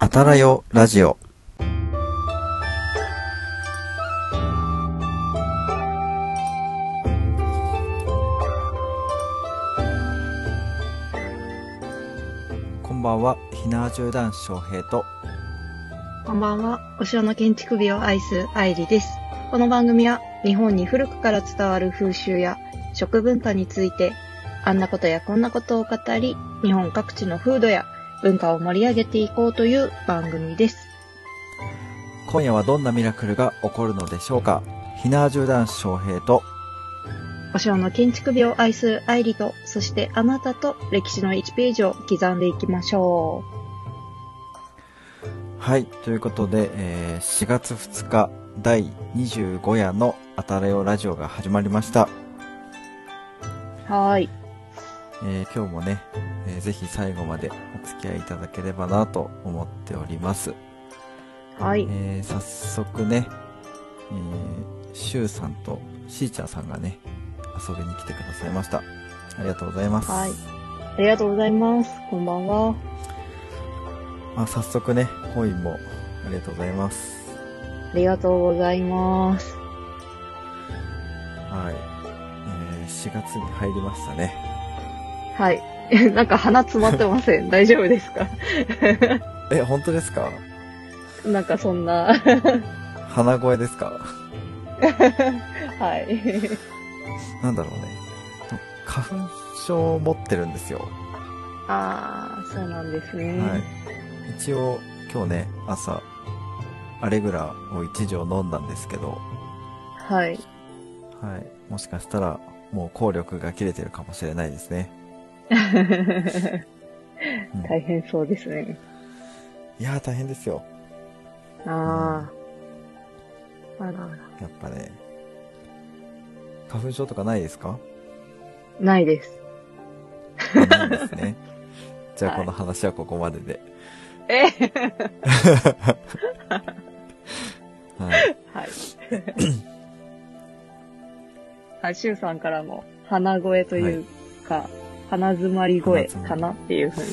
あたらよラジオ。こんばんは、ひなわじゅう男子翔平と、こんばんは。お城の建築美を愛す愛理です。この番組は日本に古くから伝わる風習や食文化について、あんなことやこんなことを語り、日本各地の風土や文化を盛り上げていこうという番組です。今夜はどんなミラクルが起こるのでしょうか？ひなわじゅう男子翔平と、お城の建築美を愛する愛理と、そしてあなたと歴史の1ページを刻んでいきましょはい、ということで、えー4月2日第25夜のあたらよラジオが始まりました。う。はーい。えー今日もね、えーぜひ最後までお付き合いいただければなと思っております。はい。えー早速ね、えー、シュウさんとシーチャーさんがね、遊びに来てくださいました。ありがとうございます。はいありがとうございます。こんばんは。まあ、早速ね、コインもありがとうございます。ありがとうございます。はい。えー4月に入りましたね。はい。なんか鼻詰まってません？大丈夫ですか？え、本当ですか？なんかそんな。鼻声ですか？はい。なんだろうね。花粉症を持ってるんですよ。ああ、そうなんですね。はい。一応、今日ね、朝、アレグラを一錠飲んだんですけど、はい。はい。もしかしたら、もう効力が切れてるかもしれないですね。う ん大変そうですね。いやー大変ですよ。ああ。あらあら。やっぱね。花粉症とかないですか？ないです。あないですね。じゃあはいこの話はここまでで。えはい。はい。はい、シュウさんからも、鼻声というか、鼻詰まり声かなっていうふうに。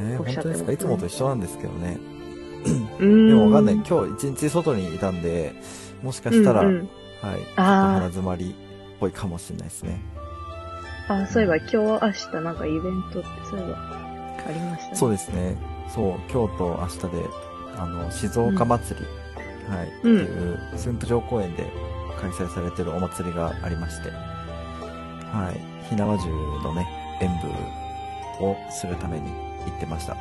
えー、おっしゃってますね本当ですか？いつもと一緒なんですけどね。うーんでもわかんない。今日一日外にいたんで、もしかしたら、うんうんはい。ちょっと鼻詰まりっぽいかもしれないですね。あ、そういえば今日明日なんかイベントってそういえばありましたね。そうですね。そう、今日と明日で、あの、静岡祭り、はい、ってうんいう、駿府城公園で開催されてるお祭りがありまして、はい、火縄銃のね、演舞をするために行ってました。は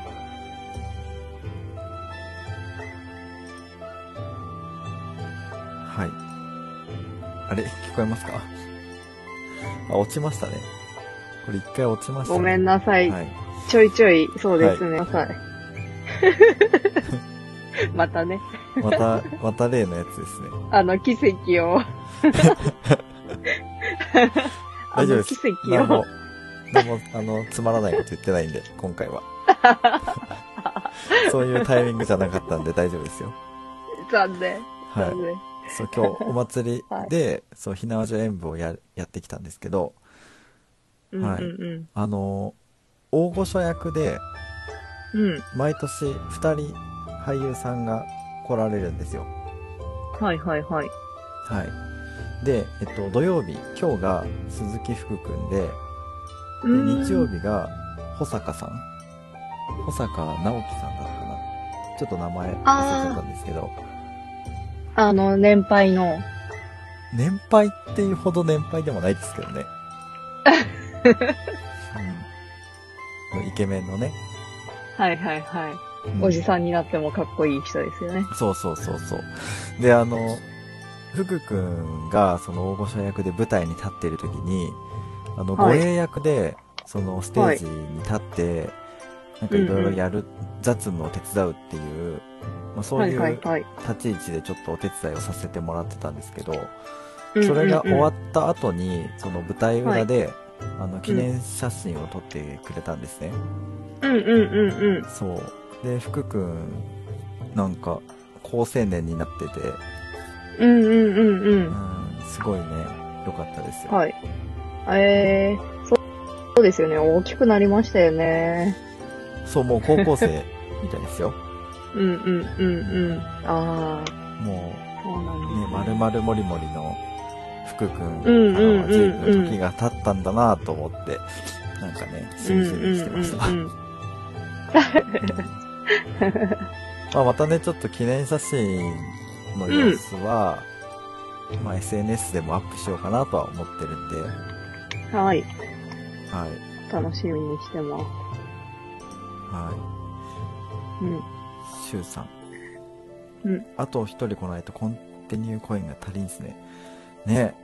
い。あれ聞こえますか？あ、落ちましたね。これ一回落ちましたね。ごめんなさい。はい。ちょいちょい、そうですね。はい。またね、また、また例のやつですね。あの奇跡を。大丈夫です。奇跡を。、何も、あの、つまらないこと言ってないんで、今回は。そういうタイミングじゃなかったんで大丈夫ですよ。残念。はい。そう、今日、お祭り で、そう、ひなわじょ演舞をや、やってきたんですけど、うんはいうんあの、大御所役で、うん。うん。毎年二人俳優さんが来られるんですよ。はいはいはい。はい。で、えっと、土曜日、今日が鈴木福くんで、で、日曜日が保坂さん保坂直樹さんだったかなちょっと名前忘れちゃったんですけど、あの、年配の。年配っていうほど年配でもないですけどね。うん、イケメンのね、はいはいはい。うんおじさんになってもかっこいい人ですよね。そうそうそうそう。で、あの、福くんがその大御所役で舞台に立っている時に、あの、はい護衛役で、そのステージに立って、なんかいろいろやる、雑務を手伝うっていう、まあ、そうはいいうはい立はい。ち位置でちょっとお手伝いをさせてもらってたんですけど、そそれが終わっった後に、その舞台裏で、あの、記念写真を撮ってくれたんですね。うんうんうんうん。そう。で、福くん、なんか、高青年になってて、うんうんうんう。うんん、すごいね、良かったですよ。はい。えー、そうそうですよね。大きくなりましたよね。そう、もう高校生みたいですよ。うんうんうんうん。ああ、もそうなんうね、です、まるまるもりもりの福くんうんうんからは随うんうん分時が経ったんだなと思って、なんかね、しみじみしてました。うんうんうんうん まあまたね、ちょっと記念写真の様子は、まあ SNS でもアップしようかなとは思ってるんで、はい。はい。楽しみにしてます。はい。うん。シュウさん。うん。あと一人来ないとコンティニューコインが足りんですね。ね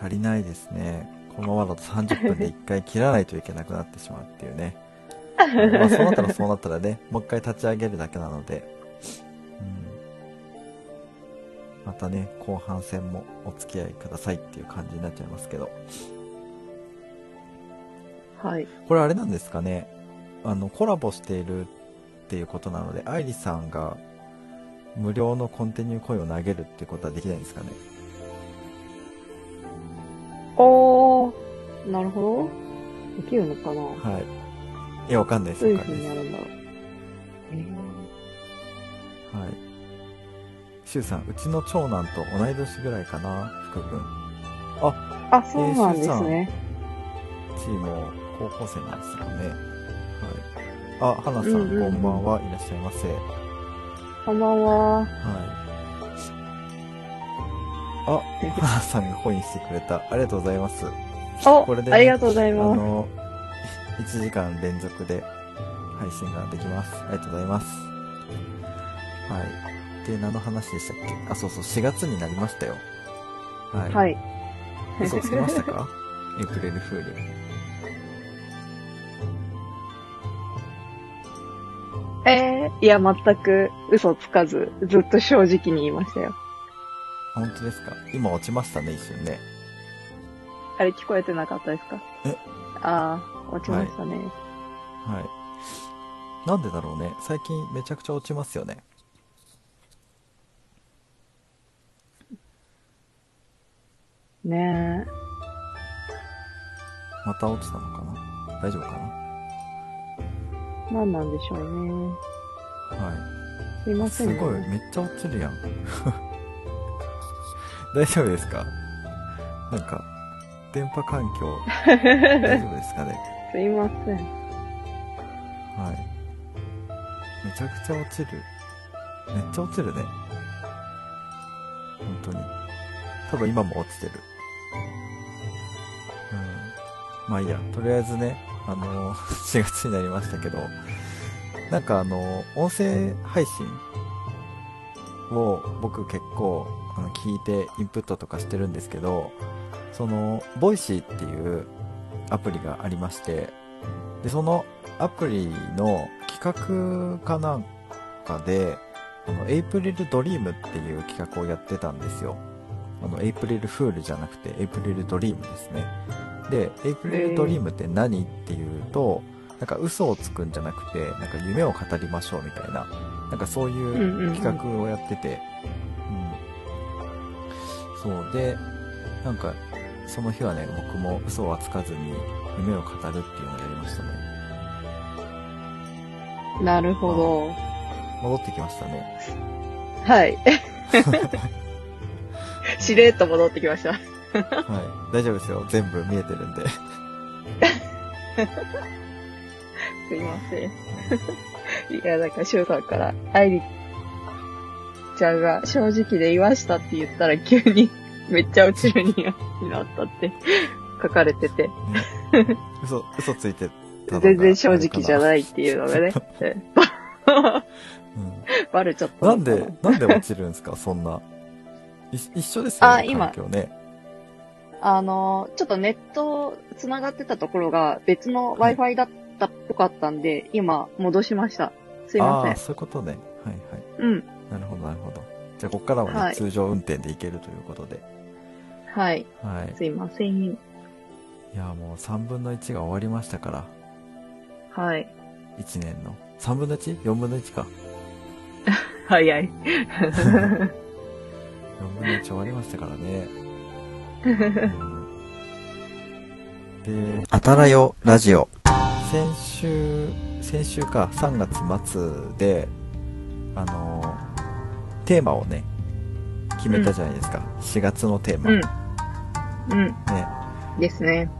足りないですね。このままだと30分で1回切らないといけなくなってしまうっていうね。まあそうなったらそうなったらね、もう一回立ち上げるだけなので、うん。またね、後半戦もお付き合いくださいっていう感じになっちゃいますけど。はい。これあれなんですかね。あの、コラボしているっていうことなので、愛理さんが無料のコンティニューコインを投げるっていうことはできないんですかね。おー、なるほど。できるのかなはい。いや、わかんないです。どういうわかんないです。風になるんだろう。えはい。シュウさん、うちの長男と同い年ぐらいかな、福君。ー、あ、そうなんですね。チーム高校生なんですよね。はい。あ、花さん、うんうんうんこんばんは。いらっしゃいませ。こんばんは。はい。あ、花さんがコインしてくれた。ありがとうございます。お、これでねありがとうございあます。の、1時間連続で配信ができます。ありがとうございます。はい。で、何の話でしたっけ？あ、そうそう、4月になりましたよ。はい。はい。嘘つけましたか？エイプリルフール。えー、いや、全く嘘つかず、ずっと正直に言いましたよ。あ本当ですか？今落ちましたね、一瞬ね。あれ聞こえてなかったですか？え？ああ、落ちましたね。はい。なんでだろうね。最近めちゃくちゃ落ちますよね。ねまた落ちたのかな？大丈夫かな？え。なんなんでしょうね。はい。すいません、ね。すごい、めっちゃ落ちるやん。大丈夫ですか？なんか、電波環境、大丈夫ですかね？すいません。はい。めちゃくちゃ落ちる。めっちゃ落ちるね。本当に。多分今も落ちてる。うん。まあいいや。とりあえずね、あの、4月になりましたけど、なんかあの、音声配信を僕結構あの聞いてインプットとかしてるんですけど、その、 Voicy っていうアプリがありまして、で、そのアプリの企画かなんかで、あの、 April Dream っていう企画をやってたんですよ。あの、エイプリルフールじゃなくて、 April Dream ですね。で、エイプリルドリームって何っていうと、なんか嘘をつくんじゃなくて、なんか夢を語りましょうみたいな、なんかそういう企画をやってて、うん。そうで、なんか、その日はね、僕も嘘はつかずに夢を語るっていうのをやりましたね。なるほど。戻ってきましたね。はい。しれっと戻ってきました。はい。大丈夫ですよ。全部見えてるんで。すいません。いや、なんか、シュウさんから、愛理ちゃんが正直で言わしたって言ったら急にめっちゃ落ちるになったって書かれてて、ね、嘘、嘘ついて全然正直じゃないっていうのがね、うん、バレちゃったなんで、なんで落ちるんですか？そんな。い一緒ですよね。あ今ね。あの、ちょっとネット繋がってたところが別の Wi-Fi だったっぽかったんで、今戻しました。すいませんああ、。そういうことね。はいはい。うん。なるほど、なるほど。じゃあ、ここからはね、はい通常運転で行けるということで。はい。はい。すいません。いや、もう3分の1が終わりましたから。はい。1年の。3分の 1?4 分の1か。早い。4分の1終わりましたからね。うんで、あたらよラジオ。先週、先週か、3月末で、あの、テーマをね、決めたじゃないですか。4月のテーマ。うん。うん。ね、ですね。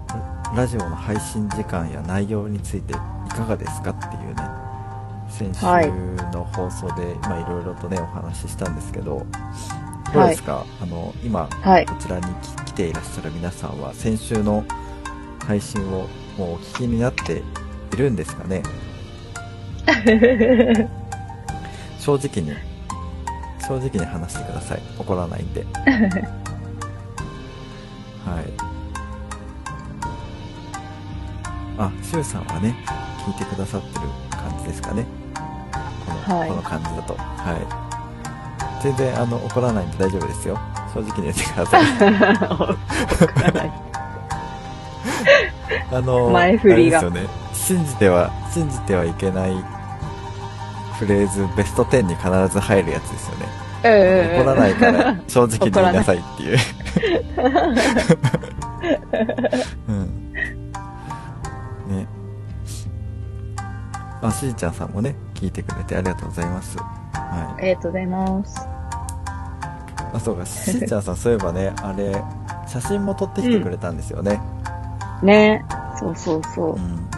ラジオの配信時間や内容についていかがですかっていうね、先週はいの放送で、まあいろいろとね、お話ししたんですけど、どうですか、あの、今、はい。こちらに来来ていらっしゃる皆さんは、先週の配信をもうお聞きになっているんですかね？正直に、正直に話してください。怒らないんで。はい。あ、シュウさんはね、聞いてくださってる感じですかね？この,、はいこの感じだと。はい。全然、あの、怒らないんで大丈夫ですよ。正直に言ってください。あの、前振りがですよね。信じては、信じてはいけないフレーズ、ベスト10に必ず入るやつですよね。怒らないから正直に言いなさいっていう。うん。ね。あ、しーちゃんさんもね、聞いてくれてありがとうございます。はありがとうございます。い。あ、そうか、しーちゃんさんそういえばね、あれ、写真も撮ってきてくれたんですよね。ね。そうそうそううん。。本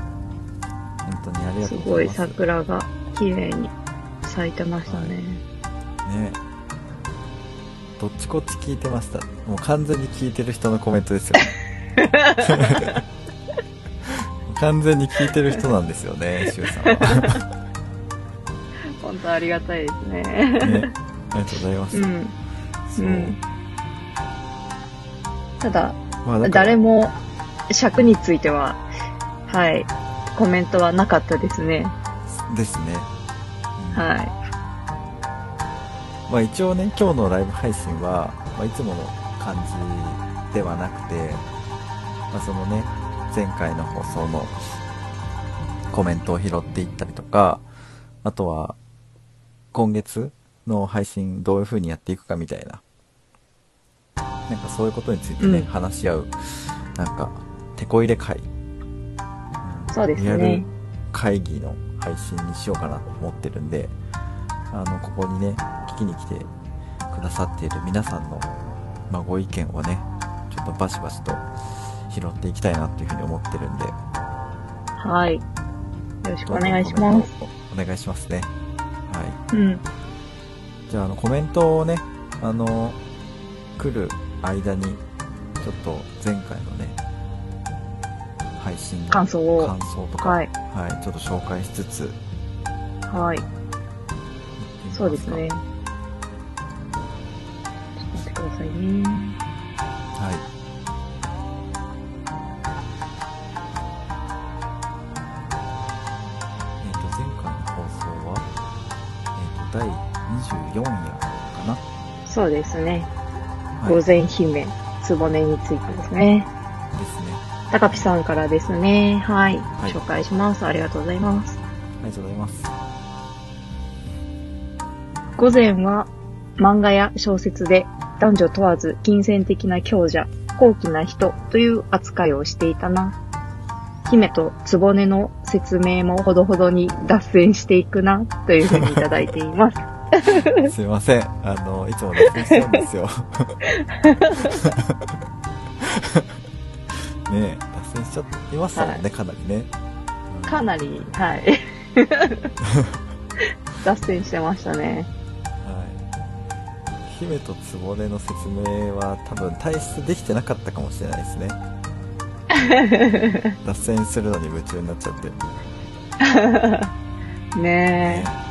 当にありがすごいとうございます。桜が綺麗に咲いてましたね。ね。どっちこっち聞いてました？もう完全に聞いてる人のコメントですよ。完全に聞いてる人なんですよね、しゅうさんは。本当ありがたいですね。ね。ありがとうございます。うん。そう。うんただ、まあ誰も尺については、はい、コメントはなかったですね。ですね。うんはい。まあ一応ね、今日のライブ配信は、まあ、いつもの感じではなくて、まあそのね、前回の放送のコメントを拾っていったりとか、あとは、今月の配信どういう風にやっていくかみたいな、なんかそういうことについてね、うん話し合う、なんか、手こ入れ会、んそうですリアルね。会議の配信にしようかなと思ってるんで、あの、ここにね、聞きに来てくださっている皆さんの、まあ、ご意見をね、ちょっとバシバシと拾っていきたいなっていうふうに思ってるんで、はい。よろしくお願いします。す。お願いしますね。はい。うん。じゃあ、あの、コメントをね、あの、来る間に、ちょっと前回のね、配信の感想を感想とか、はい。はい、ちょっと紹介しつつ、はい。そうですね。ちょっと待ってくださいね。はい。えっ、と、前回の放送は、えっ、と、第24夜かなそうですね。はい。午前姫、つぼねについてですね。ですね。高ピさんからですね。はい。はい紹介します。ありがとうございます。ありがとうございます。午前は漫画や小説で男女問わず金銭的な強者、高貴な人という扱いをしていたな。姫と局の説明もほどほどに脱線していくな、というふうにいただいています。すいません。あの、いつも脱線しちゃうんですよ。ねえ、脱線しちゃいましたもんね、かなりね。うんかなり、はい。脱線してましたね。はい。姫と局の説明は多分体質できてなかったかもしれないですね。脱線するのに夢中になっちゃって。ねもう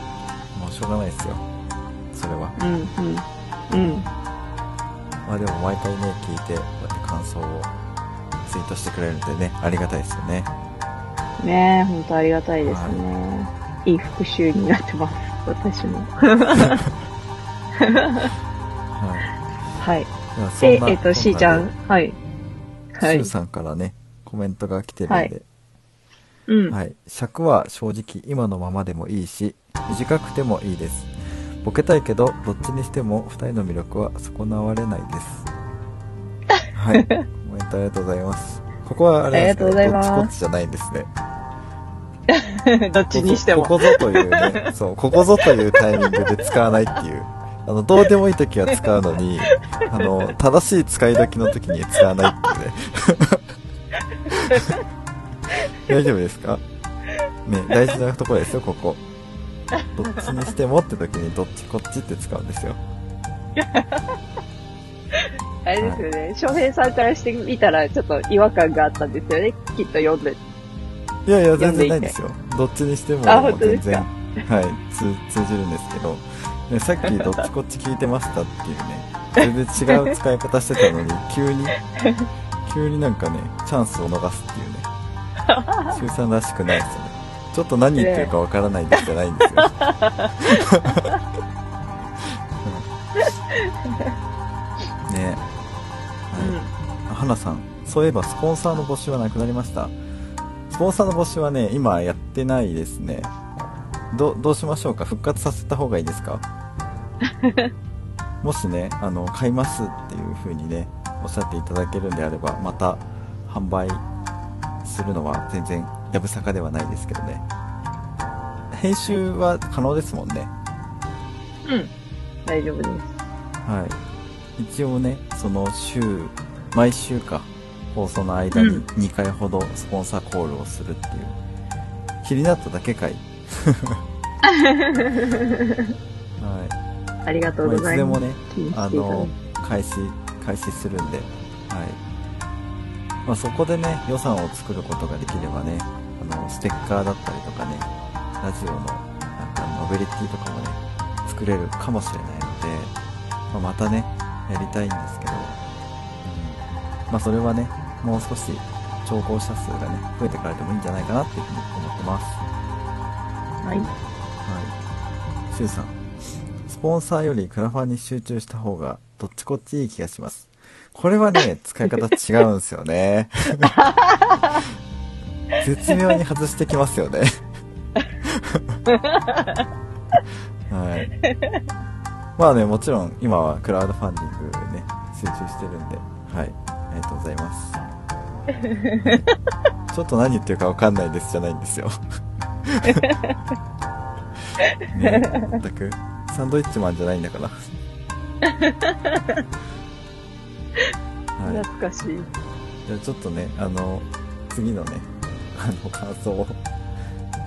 しょうがないですよ。それは。え。うん、うん。うん。まあでも毎回ね、聞いて、こうやって感想をツイートしてくれるんでね、ありがたいですよね。ねえ、ほんとありがたいですね。いい復習になってます。私も。は はい。はそでえっと、しーちゃん。はい。はいシュウ。さんからね、コメントが来てるんで、はいうん。はい。尺は正直今のままでもいいし、短くてもいいです。ボケたいけど、どっちにしても二人の魅力は損なわれないです。はい。コメントありがとうございます。ここはあれですね、ありがとうございますどっちこっちじゃないんですね。どっちにしても。ここぞというね、そう、ここぞというタイミングで使わないっていう。あの、どうでもいい時は使うのに、あの、正しい使い時の時に使わないっていうね。大丈夫ですか？ね、大事なところですよ、ここ。どっちにしてもって時に、どっちこっちって使うんですよ。あれですよね、翔平さんからしてみたら、ちょっと違和感があったんですよね、きっと読んで。いやいや、全然ないですよ。どっちにしても全然、はい、通通じるんですけど、ね、さっきどっちこっち聞いてましたっていうね、全然違う使い方してたのに、急に、急になんかね、チャンスを逃すっていうね、周さんらしくないですよね。ちょっと何言ってるかわからないですじゃないんですよ。ねはい。花さん、そういえばスポンサーの募集はなくなりました。スポンサーの募集はね、今やってないですね。ど、どうしましょうか？復活させた方がいいですか？もしね、あの、買いますっていう風にね、おっしゃっていただけるんであれば、また販売するのは全然やぶさかではないですけどね。編集は可能ですもんね。うん。大丈夫です。はい。一応ね、その週、毎週か、放送の間にうん2回ほどスポンサーコールをするっていう。気になっただけかい。はい。ありがとうまあ、ございま。いつですもね、あの、開始、開始するんで、はい。まあ、そこでね、予算を作ることができればね、あの、ステッカーだったりとかね、ラジオの、なんか、ノベリティとかもね、作れるかもしれないので、まあ、またね、やりたいんですけど、うん。まあ、それはね、もう少し、聴講者数がね、増えてからでもいいんじゃないかなっていうふうに思ってます。はい。はい。シュウさん。スポンサーよりクラファンに集中した方が、どっちこっちいい気がします。これはね、使い方違うんですよね。絶妙に外してきますよね。はい。まあね、もちろん今はクラウドファンディングね、集中してるんで、はい。ありがとうございます。ちょっと何言ってるかわかんないですじゃないんですよ。ね全くサンドイッチマンじゃないんだから。はい。懐かしい。じゃあちょっとね、あの、次のね、あの、感想を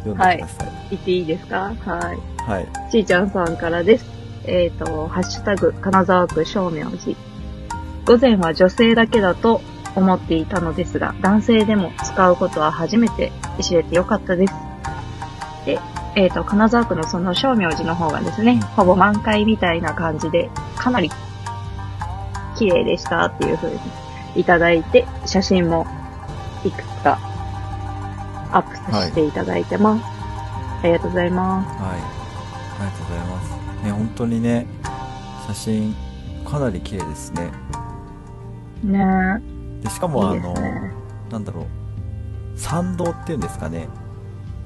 読んでください。言っていいですか？はい。はい。ちーちゃんさんからです。えっ、と、ハッシュタグ、金沢区正明寺。午前は女性だけだと思っていたのですが、男性でも使うことは初めて知れてよかったです。で、えっ、と、金沢区のその正明寺の方がですね、うんほぼ満開みたいな感じで、かなり綺麗でしたっていう風にいただいて、写真もいくつかアップさせていただいてます。ありがとうございます。はい。ありがとうございます。ね、本当にね、写真、かなり綺麗ですね。ねで、しかえ。もあの、いね。なんだろう、参道っていうんですかね、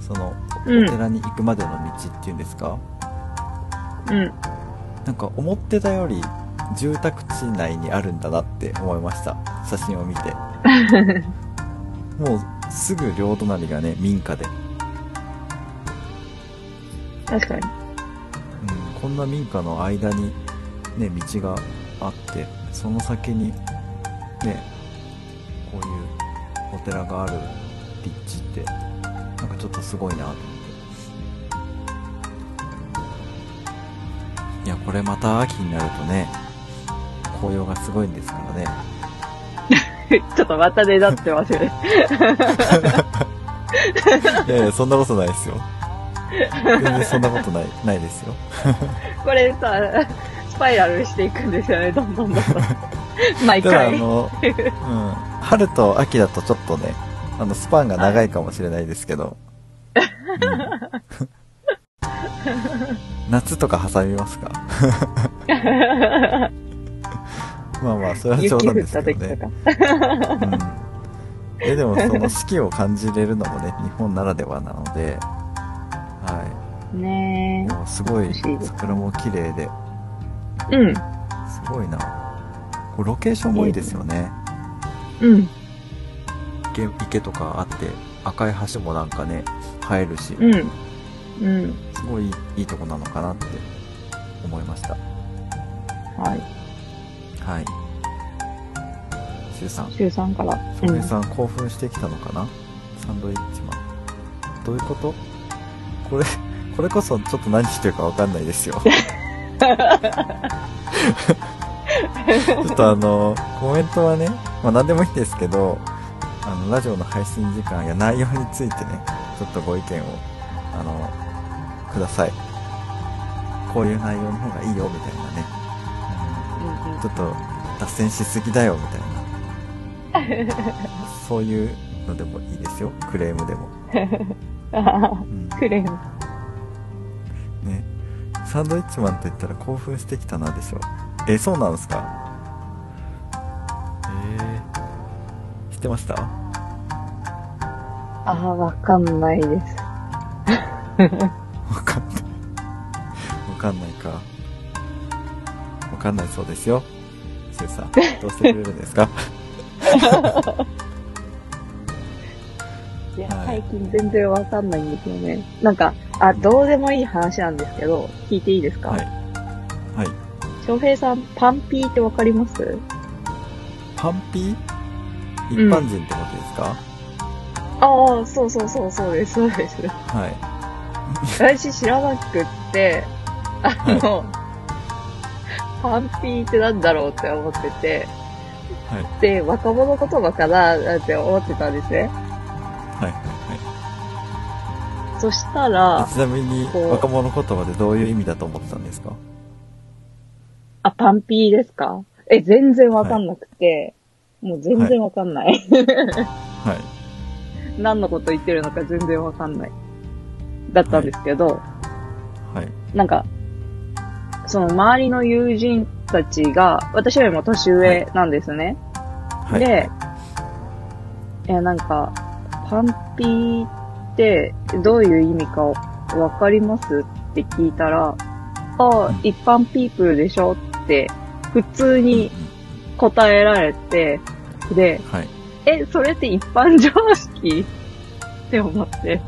その、おうん寺に行くまでの道っていうんですか、うん。なんか思ってたより住宅地内にあるんだなって思いました。写真を見て。もうすぐ両隣がね、民家で。確かに。うん、こんな民家の間にね、道があって、その先にね、こういうお寺がある立地って、なんかちょっとすごいなと思って。いや、これまた秋になるとね、紅葉がすごいんですからね。ちょっとまたねだってますよね。いやいや、そんなことないですよ。全然そんなことない、ないですよ。これさ、スパイラルしていくんですよね、どんどんどんどん。毎ただあ回。の、うん、春と秋だとちょっとね、あの、スパンが長いかもしれないですけど、うん夏とか挟みますか？まあまあ、それは冗談ですけどね。うん。え、でもその四季を感じれるのもね、日本ならではなので、はねい。でもすごい桜も綺麗で、え。うん。すごいな。こうロケーションもいいですよね。うん。池池とかあって、赤い橋もなんかね、映えるし、うん。うん。すごいいいとこなのかなって思いました。はい。はい。シュウさん、週3から。翔平さん興奮してきたのかな？サンドイッチマン。どういうこと？これ、これこそちょっと何してるかわかんないですよ。ちょっとあの、コメントはね、まあ何でもいいんですけど、あの、ラジオの配信時間や内容についてね、ちょっとご意見を、あの、ください。こういう内容の方がいいよ、みたいなね。ちょっと脱線しすぎだよ、みたいな。そういうのでもいいですよ。クレームでも。あうんークレーム。ね。サンドイッチマンと言ったら興奮してきたなでしょ。え、そうなんですか？えー、知ってました？ああ、わかんないです。わかんない。わかんないか。わかんないそうですよ。シュウさん、どうしてくれるんですか？いや、はい最近全然わかんないんですよね。なんか、あ、どうでもいい話なんですけど、聞いていいですか？はい。はい。翔平さん、パンピーってわかります？パンピー？一般人ってことですか、ああ、そうそうそう、そうです、そうです。はい。私知らなくって、あの、パンピーってなんだろうって思ってて、はい。で、若者言葉かななんて思ってたんですね。はい。はい。はい。そしたら、ちなみに若者言葉でどういう意味だと思ってたんですか？あ、パンピーですか？え、全然わかんなくて、もう全然わかんない。はい。何のこと言ってるのか全然わかんない。だったんですけど、はい。なんか、その周りの友人たちが、私よりも年上なんですね。はい。で、え、なんか、パンピーってどういう意味かわかります？って聞いたら、ああうん、一般ピープルでしょ？って、普通うんに答えられて、で、うんはい。え、それって一般常識？って思って。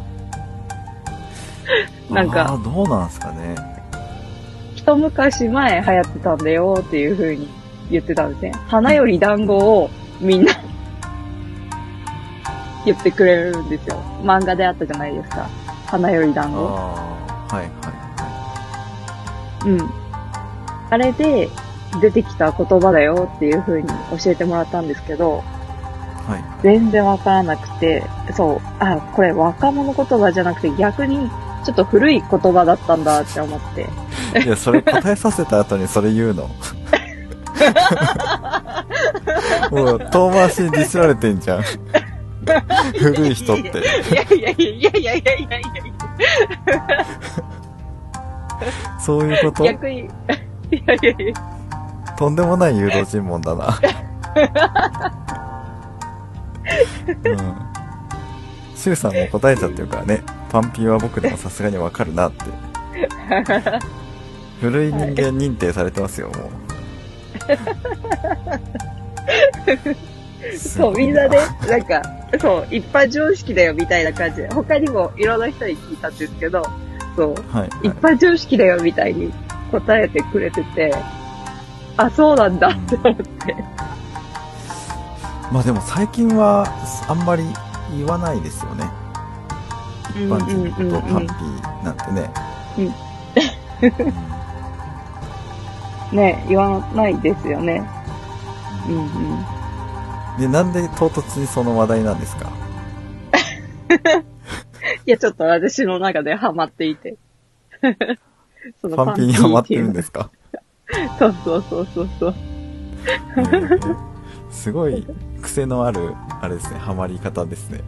なんあか、ーどうなんすかね。一昔前流行ってたんだよっていう風に言ってたんですね。花より団子をみんな言ってくれるんですよ。漫画であったじゃないですか。花より団子。ああ、はいはうん。あれで出てきた言葉だよっていう風に教えてもらったんですけど、いはい。はい。全然わからなくて、そう、あ、これ若者言葉じゃなくて逆にちょっと古い言葉だったんだって思って。いや、それ答えさせた後にそれ言うの。もう遠回しにディスられてんじゃん。古い人って。いやいやいやいやいやいやいやそういうこと逆に。いやいやいや。とんでもない誘導尋問だな。うんシュウさんも答えちゃってるからね。パンピーは僕でもさすがにわかるなって。古い人間認定されてますよ、もう。す そう、みんなね、なんか、そう、一般常識だよみたいな感じで、他にもいろんな人に聞いたんですけど、そう、はい。一般常識だよみたいに答えてくれてて、あ、そうなんだって思って。まあでも最近はあんまり言わないですよね。一般人のことをパンピーなんてね。うんうんね、言わないですよね。うんうん。で、なんで唐突にその話題なんですか？いや、ちょっと私の中でハマっていて。そのパンピーにハマってるんでですか？そうそうそうそうそう。すごい癖のある、あれですね、ハマり方ですね。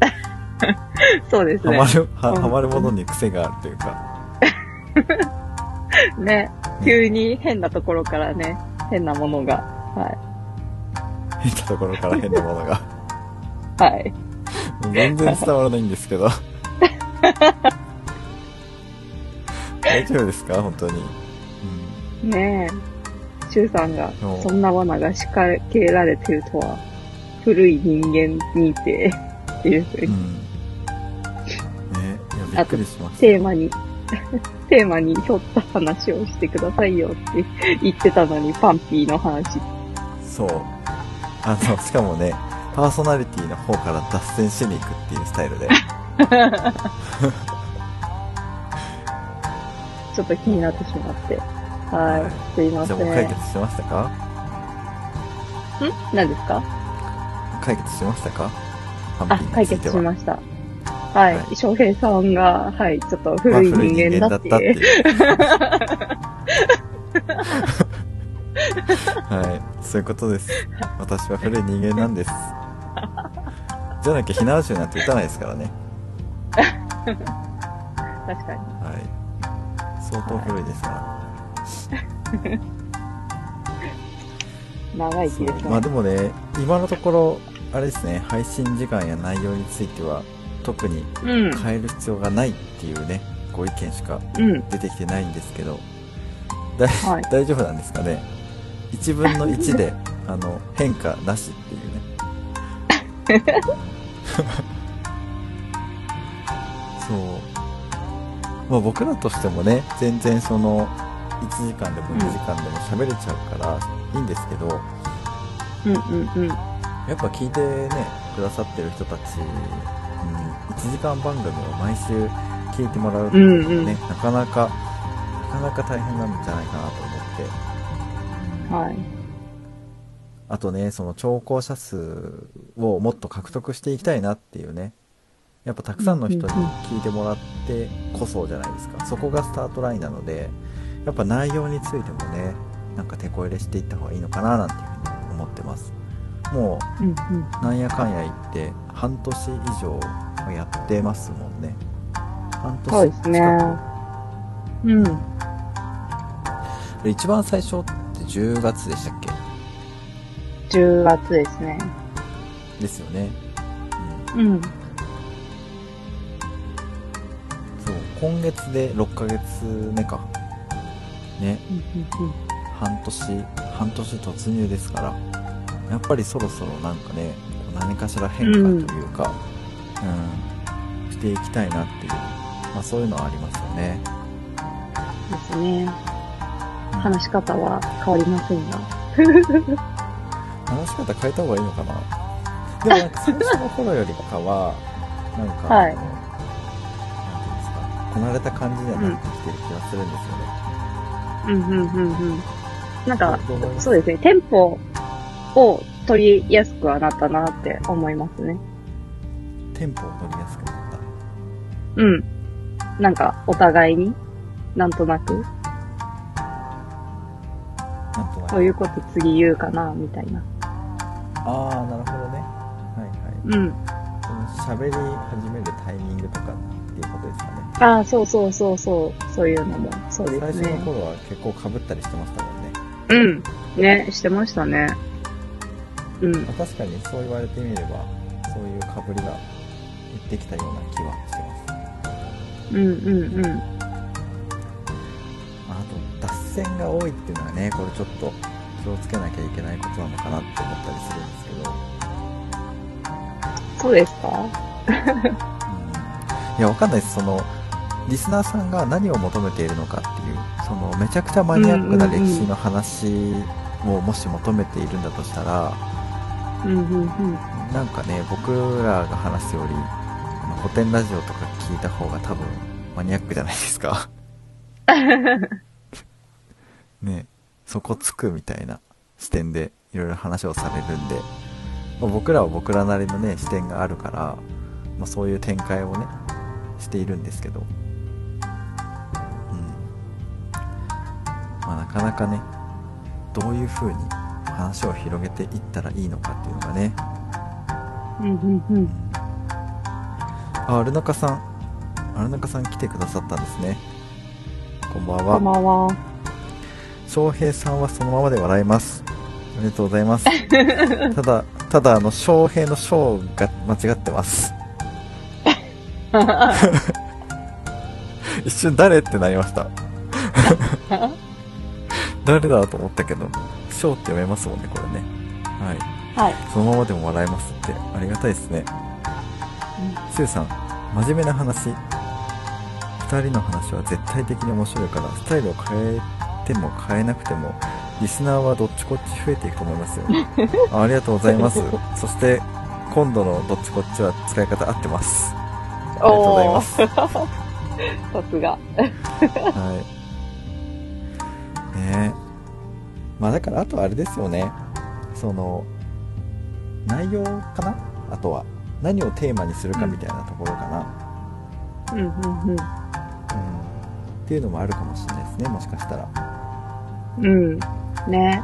そうですねハマ。る、はうんハマるものに癖があるというか。ね、急に変なところからね、変なものが、は変なところから変なものが。い。はい。全然伝わらないんですけど。大丈夫ですか？本当に。うんねえ、シュウさんがお、そんな罠が仕掛けられてるとは、古い人間認定。っていうふうに、うん。ねいや、びっくりしました。テーマに、テーマに沿った話をしてくださいよって言ってたのに、パンピーの話。そう。あの、しかもね、パーソナリティの方から脱線しに行くっていうスタイルで。ちょっと気になってしまって。はい。すいませ。じゃあもうん解決しましたか？ん？何ですか？解決しましたか？あ解決しました。はい。はい翔平さんが、はい、ちょっとまあ古い人間だっていう。いう。はい。そういうことです。私は古い人間なんです。じゃなきゃ火縄銃なんて撃たないですからね。確かに。はい。相当古いですから。長生きですね。まあでもね、今のところ、あれですね、配信時間や内容については、特にうん。変える必要がないっていうね、ご意見しかうん。出てきてないんですけど、だいはい大丈夫なんですかね？1分の1で あの変化なしっていうね そうまあ僕らとしてもね全然その1時間でも2時間でも喋れちゃうからいいんですけど、うんうんうん。やっぱ聞いてねくださってる人たちに1時間番組を毎週聞いてもらうっていうのもね、うん。なかなかなかなか大変なんじゃないかなと思って。はい。あとねその聴講者数をもっと獲得していきたいなっていうね。やっぱたくさんの人に聞いてもらってこそじゃないですか。そこがスタートラインなのでやっぱ内容についてもねなんか手こ入れしていった方がいいのかななんていうふうに思ってますもう。なんやかんや言って半年以上やってますもんね。半年そうですね。近うん。一番最初って10月でしたっけ？10月ですね。ですよね、うん。うん、そう今月で6ヶ月目か。ね。うんうん。半年半年突入ですからやっぱりそろそろなんかね何かしら変化というか、うんしていきたいなっていう、まあ、そういうのはありますよね、ですね。うん話し方は変わりませんが。話し方変えた方がいいのかな？でもなんか最初の頃よりかはなんか、はいなんていうんですかこなれた感じにはなってきてる気がするんですよね、うんうんうんうん。なんか、そうですね。テンポを取りやすくはなったなって思いますね。テンポを取りやすくなったうん。なんか、お互いに、なんとなく、なんとなくこういうこと次言うかな、みたいな。ああなるほどねはいはいうん。その喋り始めるタイミングとかっていうことですかねああ、そうそうそうそう。そういうのも、そう最ですね。初の頃は結構被ったりしてましたもんね、うん。ね、してましたね。うん。まあ、確かにそう言われてみればそういう被りが減ってきたような気はしてますうんうんうん。まあ、あと脱線が多いっていうのはねこれちょっと気をつけなきゃいけないことなのかなって思ったりするんですけど、そうですか？うん、いやわかんないです。そのリスナーさんが何を求めているのかっていうそのめちゃくちゃマニアックな歴史の話をもし求めているんだとしたら、うんうんうん。なんかね僕らが話すよりあの古典ラジオとか聞いた方が多分マニアックじゃないですか。ねそこつくみたいな視点でいろいろ話をされるんで、まあ僕らは僕らなりのね視点があるから、まあ、そういう展開をねしているんですけど。うん。まあなかなかねどういう風に話を広げていったらいいのかっていうのがねうんうんうん。あ、アルナカさん。アルナカさん来てくださったんですね。こんばんこんは。ばんは。翔平さんはそのままで笑います。ありがとうございます。ただ、ただ、あの、翔平の翔が間違ってます。一瞬誰ってなりました。誰だと思ったけど、翔って読めますもんね、これね。はい。はい。そのままでも笑えますって、ありがたいですね。スーさん、真面目な話。二人の話は絶対的に面白いから、スタイルを変えても変えなくても、リスナーはどっちこっち増えていくと思いますよ。あありがとうございます。そして、今度のどっちこっちは使い方合ってます。ありがとうございます。さすが。はい。ねえ。まあだからあとはあれですよね。その、内容かな？あとは。何をテーマにするかみたいなところかな。うんうんうん。うん。っていうのもあるかもしれないですね。もしかしたら。うん。ね。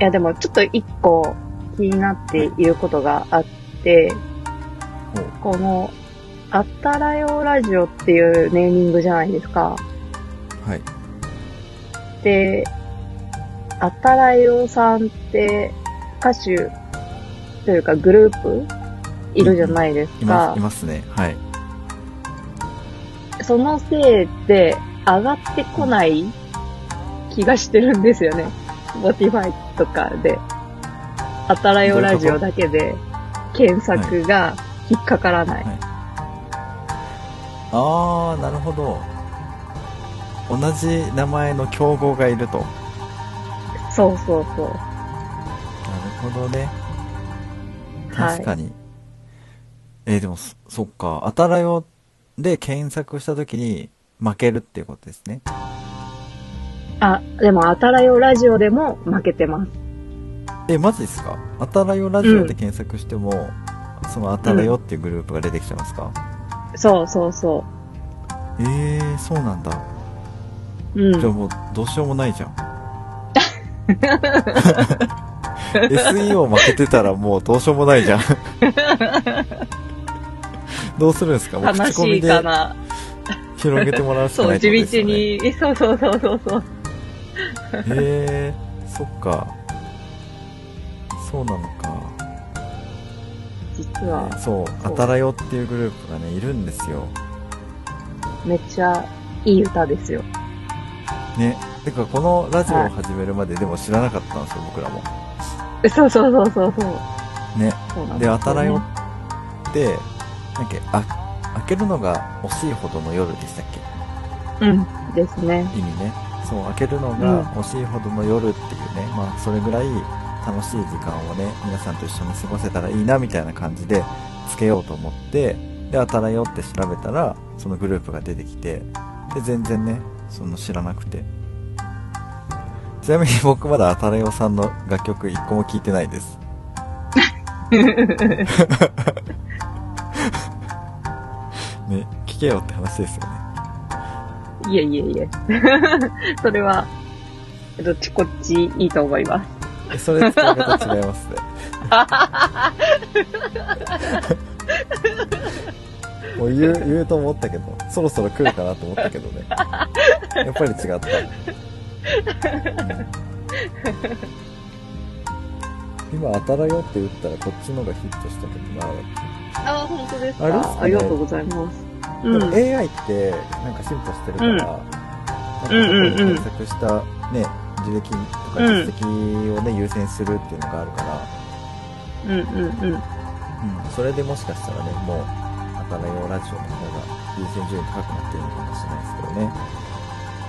いや、でもちょっと一個気になっていることがあって、ほう。この、あったらよラジオっていうネーミングじゃないですか。はい。で、あったらよさんって歌手というかグループいるじゃないですいまかす、い。ますね。はい。そのせいで上がってこない気がしてるんですよね。Spotify とかで。あたらよラジオだけで検索が引っかからない。はいあー、なるほど。同じ名前の競合がいると。なるそうそうそう。ほどね。はい確かに。えーでもそ、そっか。あたらよで検索したときに負けるっていうことですね。あ、でもあたらよラジオでも負けてます。え、マジですか？あたらよラジオで検索しても、そのあたらよっていうグループが出てきちゃいますか、そうそうそえー、そうなんだ。う。うんじゃあ。もうどうしようもないじゃん。SEO 負けてたらもうどうしようもないじゃん。どうするんですか？もう悲しい口コミで。広げてもらうしかそう、ないって地ことですよね。道に、そうそうそうそうそう。へえー、そっか。そうなのか。実は、そう、あたらよっていうグループがね、いるんですよ。めっちゃいい歌ですよ。ね。てか、このラジオを始めるまででも知らなかったんですよ、僕らも。そうそうそうそうそう。ね。で、あたらよねって、なんか、あ、開けるのが惜しいほどの夜でしたっけ？うん。ですね。意味ね。そう、開けるのうんが惜しいほどの夜っていうね、まあ、それぐらい楽しい時間をね、皆さんと一緒に過ごせたらいいな、みたいな感じで、つけようと思って、で、あたらよって調べたら、そのグループが出てきて、で、全然ね、その知らなくて。ちなみに僕まだあたらよさんの楽曲一個も聴いてないです。ね、聴けよって話ですよね。いえいえいえ。それは、どっちこっちいいと思います。えそれ使い方違いますね。もう言う、言うと思ったけど、そろそろ来るかなと思ったけどね。やっぱり違った。うん今、当たらよって打ったらこっちのがヒットしたけどな。あ、本当ですあれね？ありがとうございます。うでもん。AI ってなんか進歩してるから、うんなんか検索したね、履歴とか実績をね、優先するっていうのがあるから、うんうんうん。うん、それでもしかしたらね、もう、あたらよラジオの方が優先順位高くなってるのかもしれないですけどね。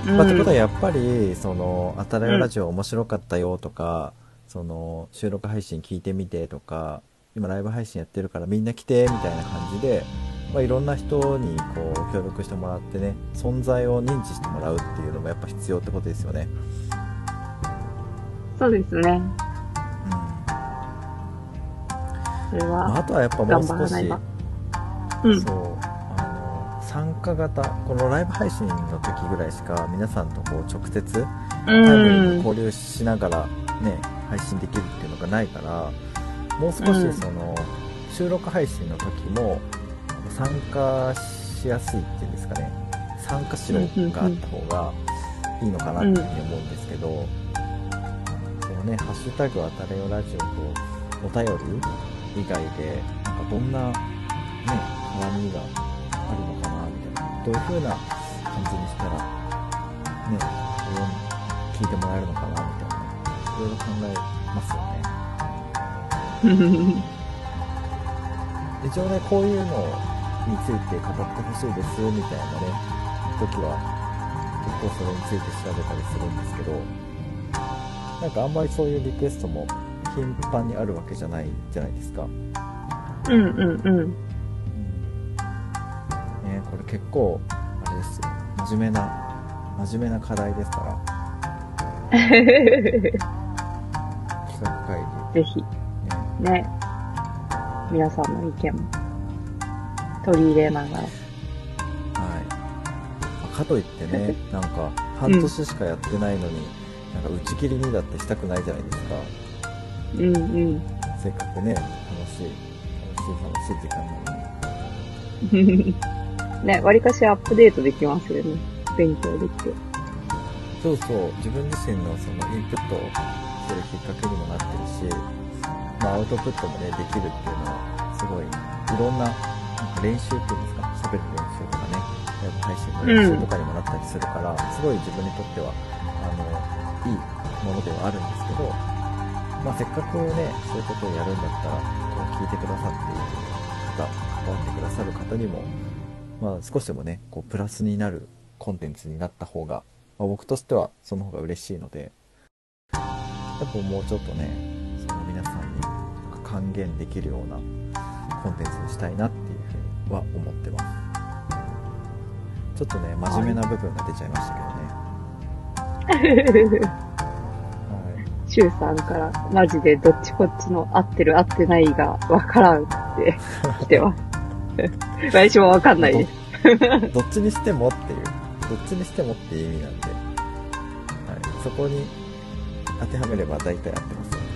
うんまあ、ってことはやっぱり、その、あたらよラジオ面白かったよとか、その、収録配信聞いてみてとか、今ライブ配信やってるからみんな来て、みたいな感じで、まあ、いろんな人にこう、協力してもらってね、存在を認知してもらうっていうのもやっぱ必要ってことですよね。そうですね。うん。それまあ、は、あとはやっぱもう少し。うん。そうあの参加型このライブ配信の時ぐらいしか皆さんとこう直接イにん。交流しながらね配信できるっていうのがないからもう少うんしその、収録配信の時も参加しやすいっていうんですかね参加しろがあった方がいいのかなっていうふうに思うんですけど、そのね「ハッシュタグあたれよラジオ」とお便り以外でなんかどんなね絡みがあるのかなみたいなどういう風な感じにしたらね聞いてもらえるのかなみたいないろいろ考えますよね一応ね、こういうのについて語ってほしいです、みたいなね、時は、結構それについて調べたりするんですけど、なんかあんまりそういうリクエストも頻繁にあるわけじゃないじゃないですか。うんうんうん。ね、これ結構、あれですよ。真面目な、真面目な課題ですから、企画会ぜひ、議。ね。ね。皆さんの意見も取り入れながら。はい。まあかといってね、なんか、半年しかやってないのに、なんか打ち切りにだってしたくないじゃないですか。うんうん。せっかくね、楽しい、楽しい楽しい時間なのに。ね、割かしアップデートできますよね。勉強できて。そうそう、自分自身のそのインプットをするきっかけにもなってるし、まあアウトプットもね、できるっていうのは、すごい、いろんな、なんか練習っていうんですか、喋る練習とかね、配信の練習とかにもなったりするから、すごい自分にとっては、あの、いいものではあるんですけど、まあせっかくね、そういうことをやるんだったら、こう聞いてくださっている方、関わってくださる方にも、まあ少しでもね、こうプラスになるコンテンツになった方が、まあ、僕としてはその方が嬉しいので、やっぱもうちょっとね、その皆さんに還元できるようなコンテンツにしたいなっていうふうには思ってます。ちょっとね、真面目な部分が出ちゃいましたけどね。はい。シュウさんから、マジでどっちこっちの合ってる合ってないがわからんって来てます。私もわかんないです。どっちにしてもっていう、どっちにしてもっていう意味なんで、はい、そこに当てはめれば大体合ってますよね。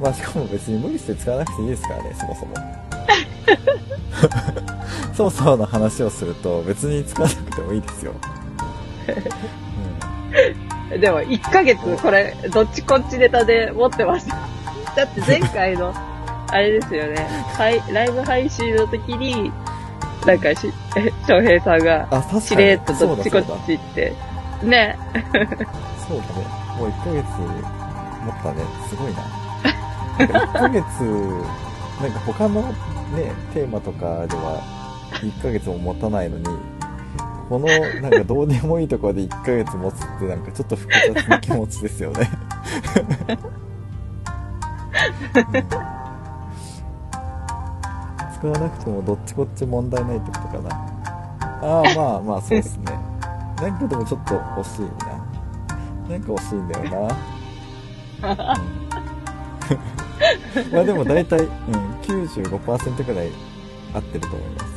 まあしかも別に無理して使わなくていいですからね、そもそも。そもそもの話をすると別に使わなくてもいいですよ。うん、でも、1ヶ月これ、どっちこっちネタで持ってます。だって前回の、あれですよね、はい、ライブ配信の時に、なんかし、え翔平さんが。しれっとどっちこっちって、ね、そうだね。もう1ヶ月持ったね。すごいな。なんか1ヶ月、なんか他のね、テーマとかでは1ヶ月も持たないのに、このなんかどうでもいいところで1ヶ月持つってなんかちょっと複雑な気持ちですよね。使わなくてもどっちこっち問題ないってことかな。ああ、まあまあそうですね。なんかでもちょっと欲しいな。なんか欲しいんだよな。うん まあでも大体、うん、95%くらい合ってると思います。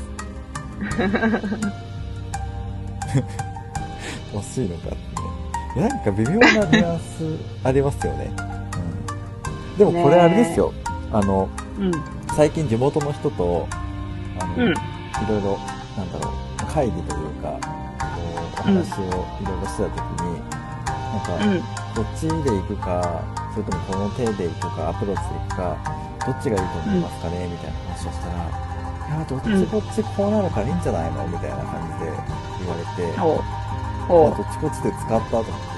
欲しいのかってね。なんか微妙なニュアンスありますよね。うん、でもこれあれですよ。あの、うん、最近地元の人と、あの、うん。いろいろ、なんだろう、会議というか、こう、お話をいろいろしてたときに、なんか、うん、どっちで行くか、それともこの手で行くか、アプローチで行くか、どっちがいいと思いますかね、みたいな話をしたら、いや、どっちこっちこうなるからいいんじゃないのみたいな感じで言われて、どっちこっちで使ったと思って。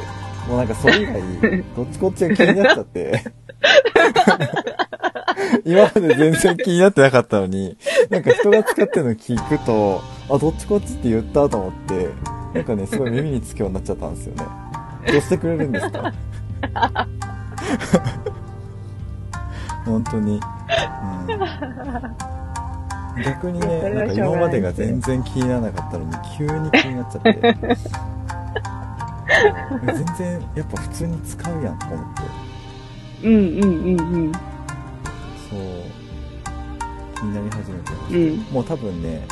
もうなんかそれ以外、どっちこっちが気になっちゃって。今まで全然気になってなかったのに、なんか人が使ってるの聞くと、あ、どっちこっちって言ったと思って、なんかね、すごい耳につくようになっちゃったんですよね。どうしてくれるんですか？本当に。うん、逆にね、なんか今までが全然気にならなかったのに、急に気になっちゃって。全然、やっぱ普通に使うやんと思って。う。うん、うん、うん、うん。そう。気になり始めてます。うん。もう多分ね、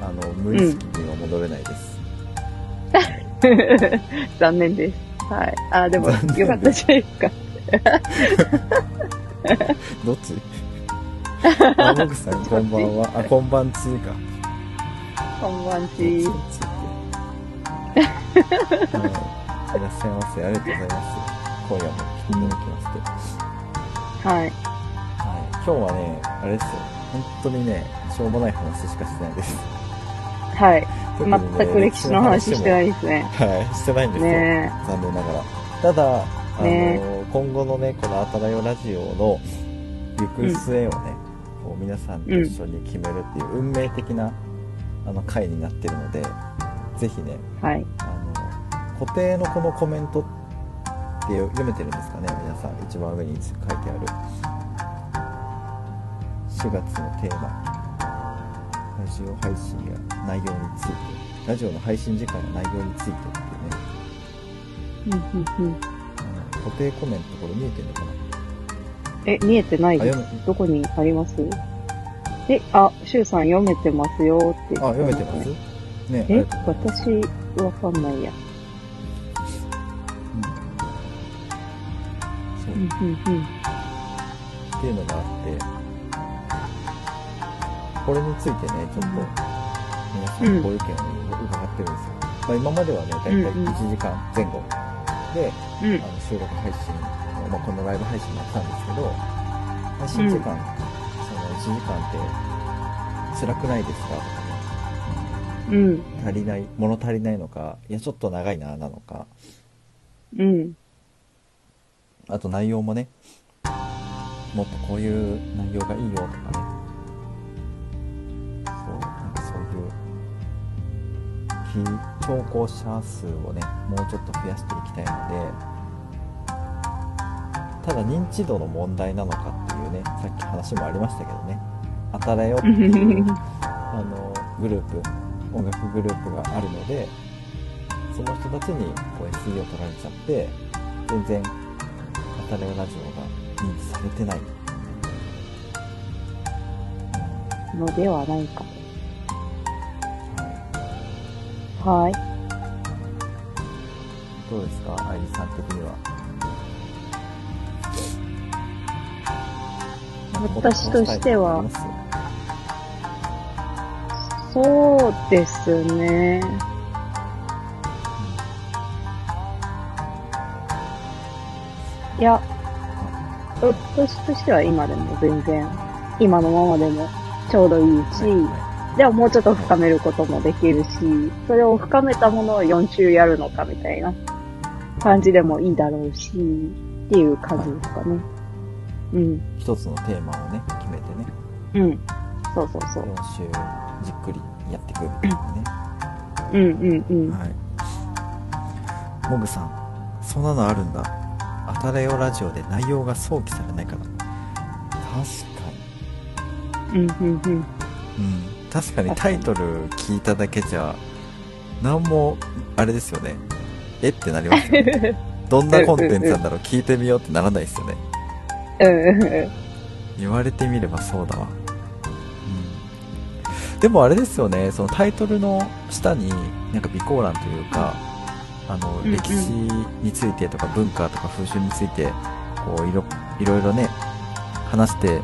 あの、無意識には戻れないです。残念です。はい。あ、でも、よかったじゃないですか。どっち？あ、僕さん、こんばんは。あ、こんばんちか。こんばんち。はい。いらっしゃいませ。ありがとうございます。今夜も来ていただきまして。はい。はい。今日はね、あれですよ。本当にね、しょうもない話しかしてないです。はい。ね全く歴史の話してないですね。はい、してないんですよ。ね残念ながら。ただ、あの、ね今後のね、このあたらよラジオの行く末をね、こう皆さんと一緒に決めるっていう運命的な、あの回になってるのでぜひねはい。あの固定のこのコメントって読めてるんですかね皆さん一番上に書いてある4月のテーマラジオ配信や内容についてラジオの配信時間や内容についてってね。うんうんうん。あの固定コメントこれ見えてるのかな？え、見えてないです。どこにあります？え、あ、シュウさん読めてますよって。あ言って読めてます？ね。え私、わかんないや。うんうんうん。っていうのがあってこれについてねちょっと皆さんご意見を伺ってるんですよ、まあ、今まではねだいたいうんうん。1時間前後で、うん。あの収録配信を、まあ、このライブ配信になったんですけど配信時間、その1時間って辛くないですか？とかねうん。足りない物足りないのか？いやちょっと長いななのか。うん。あと内容もねもっとこういう内容がいいよとかね投稿者数をねもうちょっと増やしていきたいのでただ認知度の問題なのかっていうねさっき話もありましたけどね。当たれよっていうあのグループ音楽グループがあるのでその人たちにこう SE を取られちゃって全然当たれよラジオが認知されてない、のではないか。ははい。い、どうですか？愛理さん的には。私としては。そうですね。いや、私としては今でも全然、今のままでもちょうどいいし、でももうちょっと深めることもできるし、それを深めたものを4週やるのかみたいな感じでもいいだろうし、っていう感じですかね。うん。い一つのテーマをね決めてねうん。そうそうそう。4週じっくりやっていくみたいなねうんうんうん。はい。モグさん、そんなのあるんだ。当たれよラジオで内容が想起されないから。確かに。うんうんうん。うん。確かにタイトル聞いただけじゃ、なんも、あれですよね。えってなりますよね。どんなコンテンツなんだろう聞いてみようってならないですよね。うんうん言われてみればそうだわ。うん。でもあれですよね、そのタイトルの下に、なんか備考欄というか、あの、うんうん歴史についてとか文化とか風習について、こういろいろね、話して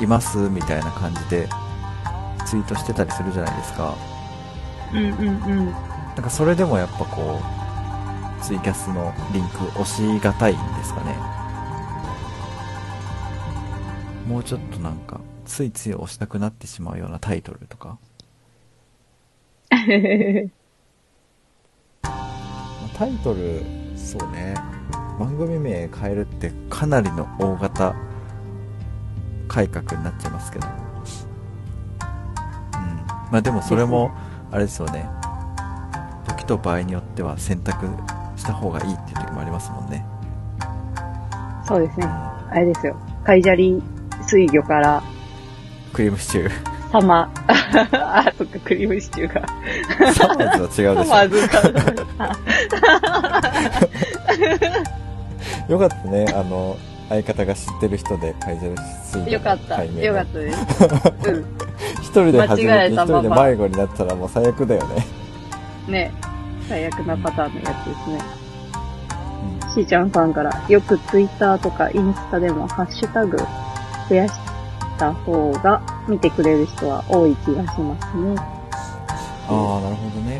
いますみたいな感じで、ツイートしてたりするじゃないですか。うんうんうん。なんかそれでもやっぱこう、ツイキャスのリンク押しがたいんですかね。もうちょっとなんか、ついつい押したくなってしまうようなタイトルとか。まあタイトル、そうね。番組名変えるってかなりの大型改革になっちゃいますけど。うん。まあでもそれも、あれですよね。時と場合によっては選択した方がいいっていう時もありますもんね。そうですね。うん。あれですよ。カイジャリ水魚から、クリームシチュー。サマ、あ、そっか、クリームシチューが。サマーズは違うでしサマーズが。ょ。よかったね。あの、相方が知ってる人で会場水よかった。よかったです。うん。一人で始め間違えて一人で迷子になったらもう最悪だよね。ね。最悪なパターンのやつですね。うんしーちゃんさんから、よくツイッターとかインスタでもハッシュタグ増やした方が見てくれる人は多い気がしますね。ああ、なるほどね。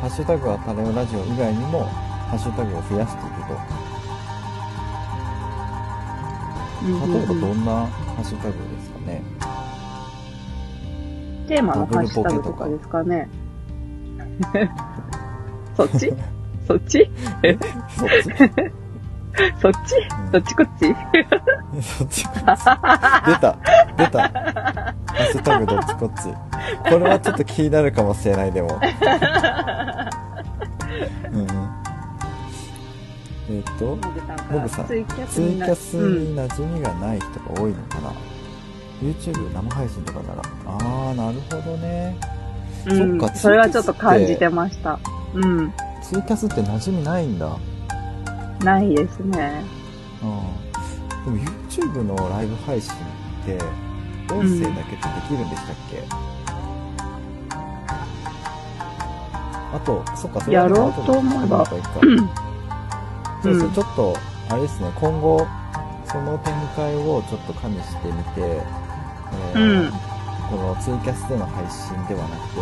ハッシュタグはタレオラジオ以外にも、ハッシュタグを増やしていくと。例えばどんなハッシュタグですかね。テーマのハッシュタグとかですかね。そっち？そっち？そっち？そっち？うんどっちこっち？そっちこっち。出た。出た。ハッシュタグどっちこっち。これはちょっと気になるかもしれない、でも。うんうん。えっ、と、モグさんツイキャスに馴染みがない人が多いのかな。YouTube 生配信とかなら。あー、なるほどね。うんそっかそれはちょっと感じてました。うん。ツイキャスって馴染みないんだ。ないですね。うん。でも YouTube のライブ配信って、音声だけでできるんでしたっけ、あと、そっか、それはやろうと思えばそうそう、うんちょっと、あれですね、今後、その展開をちょっと加味してみて、えーうんこのツイキャスでの配信ではなくて、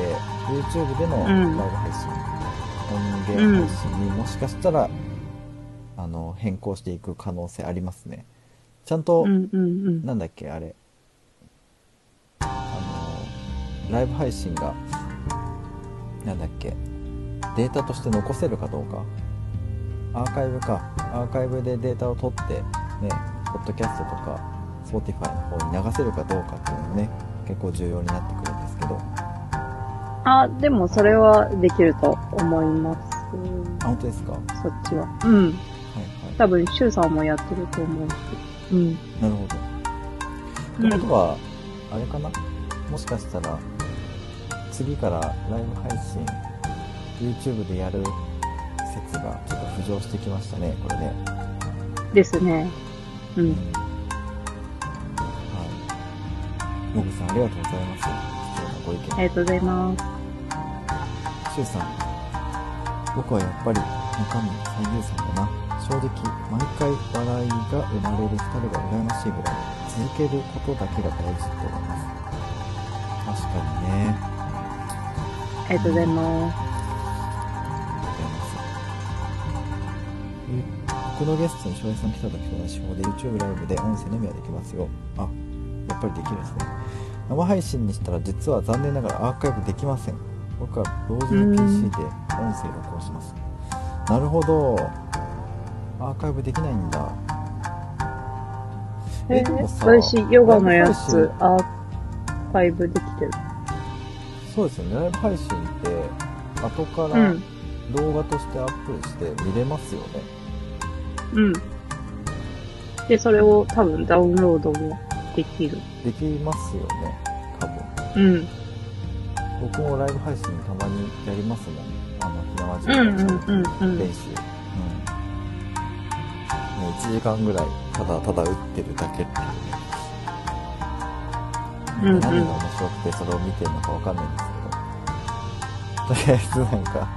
YouTube でのライうんブ配信、音源配信にもしかしたら、あの、変更していく可能性ありますね。ちゃんと、うんうんうん。なんだっけ、あれ。あの、ライブ配信が、なんだっけ、データとして残せるかどうか。アーカイブか。アーカイブでデータを取って、ね、ポッドキャストとか、Spotify の方に流せるかどうかっていうのもね、結構重要になってくるんですけど。あ、あ、でもそれはできると思います。本当ですか？はいそっちは。うん。はい。多分、シュウさんもやってると思うし。うん。なるほど。うんってことは、あれかな？もしかしたら、次からライブ配信、YouTube でやる説がちょっと浮上してきましたね、これね。ですね。うん。はい。モグさん、ありがとうございます。貴重なご意見。ありがとうございます。シュウさん、僕はやっぱり中身最優先だな。正直、毎回笑いが生まれる二人が羨ましいぐらい、続けることだけが大事と思います。確かにね。ありがとうございます。ございます。え僕のゲストに翔平さん来た時と同じ手法で YouTube ライブで音声のみはできますよ。あ、ぱりできるんですね。生配信にしたら実は残念ながらアーカイブできません。僕は同時の PC で音声録音します。なるほど。アーカイブできないんだ。え、でもさ、私、ヨガのやつアーカイブできてる。そうですよね。ライブ配信って、後かうらん。動画としてアップして見れますよね。うん。で、それを多分ダウンロードもできる。できますよね。多分。うん。僕もライブ配信たまにやりますもん。あの、ひなわじうんうんうんうん。練習。うん。もう1時間ぐらい、ただただ打ってるだけっていうね。うんうん何が面白くてそれを見てるのかわかんないんですけど。とりあえずなんか、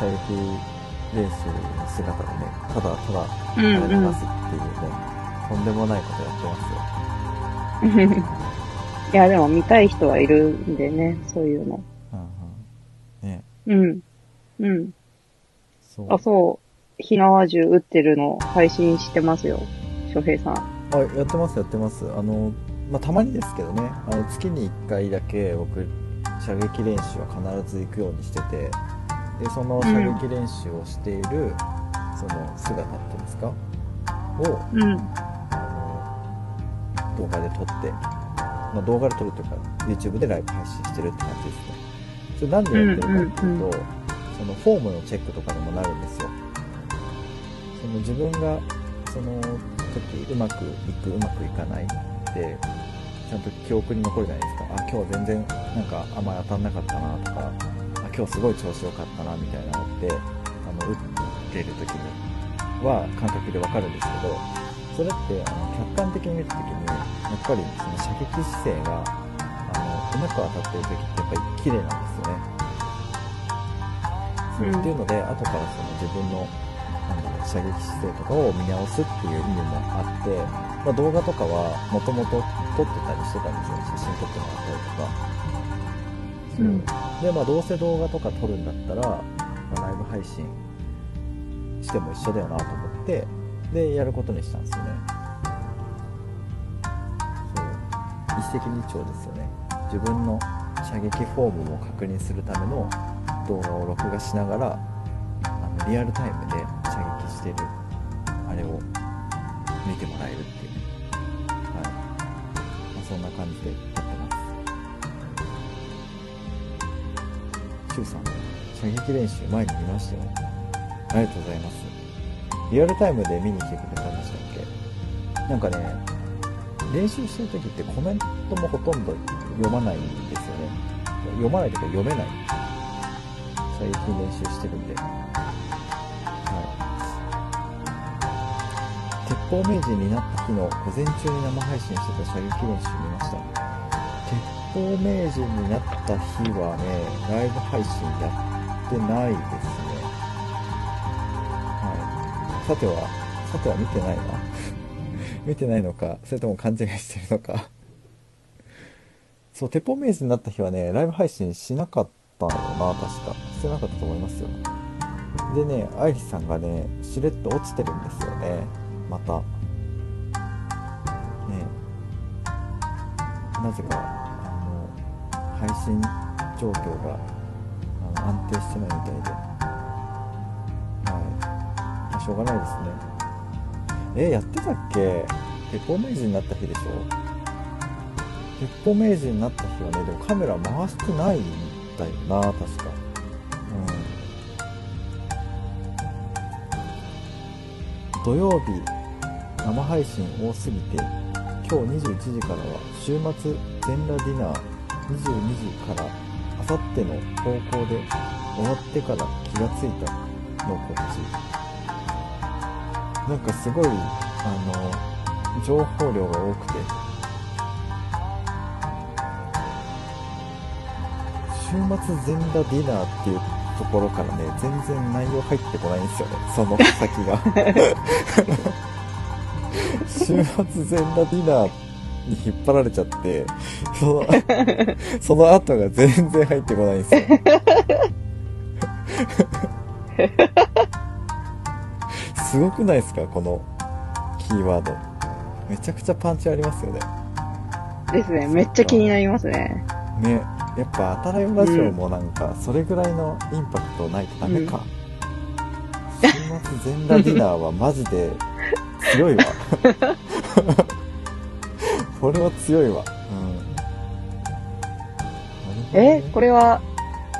射撃練習の姿でね、ただただ、流すっていうね、んうん。とんでもないことやってますよ。いや、でも見たい人はいるんでね、そういうの。うんうん。ね、うん。うん。そう。あ、そう。ひなわ銃撃ってるの配信してますよ。翔平さん。あ、やってます、やってます。あの、まあ、たまにですけどね、あの、月に1回だけ僕、射撃練習は必ず行くようにしてて、で、その射撃練習をしている、その姿っていうんですか？を、うん。動画で撮って、まあ、動画で撮るというか、YouTube でライブ配信してるって感じですね。それなんでやってるかっていうと、うんそのフォームのチェックとかにもなるんですよ。その自分が、その時うまくいく、うまくいかないって、ちゃんと記憶に残るじゃないですか。あ、今日全然なんかあんまり当たんなかったなとか、あ、今日すごい調子良かったなみたいなのって、あの、打ってる時には感覚でわかるんですけど、それってあの客観的に見た時に、やっぱりその射撃姿勢が、あの、うまく当たってる時ってやっぱり綺麗なんですよね。そううんっていうので、後からその自分の、なんだろう、射撃姿勢とかを見直すっていう意味もあって、まあ、動画とかはもともと撮ってたりしてたんですよ。写真撮ってもらったりとか。うんで、まあ、どうせ動画とか撮るんだったら、まあ、ライブ配信しても一緒だよなと思って、で、やることにしたんですよね。そう。一石二鳥ですよね。自分の射撃フォームも確認するための動画を録画しながら、あのリアルタイムで射撃してるあれを見てもらえるっていう。はい。まあ、そんな感じでやってます。シュウさん、射撃練習前に見ましたよ。ありがとうございます。リアルタイムで見に来てくれたんでしたっけ？なんかね、練習してる時ってコメントもほとんど読まないんですよね。読まないというか読めない。最近練習してるんで。はい。鉄砲名人になった日の午前中に生配信してた射撃練習見ました。鉄砲名人になった日はね、ライブ配信やってないですさては、さては見てないな。見てないのか、それとも勘違いしてるのか。そう、鉄砲名人になった日はね、ライブ配信しなかったのな、確か。してなかったと思いますよ。でね、アイリスさんがね、しれっと落ちてるんですよね。また。ねなぜか、あの、配信状況が安定してないみたいで。しょうがないですね。え、やってたっけ？鉄砲名人になった日でしょ？鉄砲名人になった日はね、でもカメラ回してないんだよな、確か。うん。土曜日、生配信多すぎて、今日21時からは週末全裸ディナー、22時からあさっての方向で終わってから気がついたのこっち。なんかすごい、あの、情報量が多くて、週末全裸ディナーっていうところからね、全然内容入ってこないんですよね、その先が。週末全裸ディナーに引っ張られちゃって、その、その後が全然入ってこないんですよ。すごくないですか？このキーワード。めちゃくちゃパンチありますよね。ですね。めっちゃ気になりますね。ね。やっぱ、当たらよラジオもなんか、それぐらいのインパクトないとダメか。週末全裸ディナーはマジで強いわ。これは強いわ。うん。え、これは、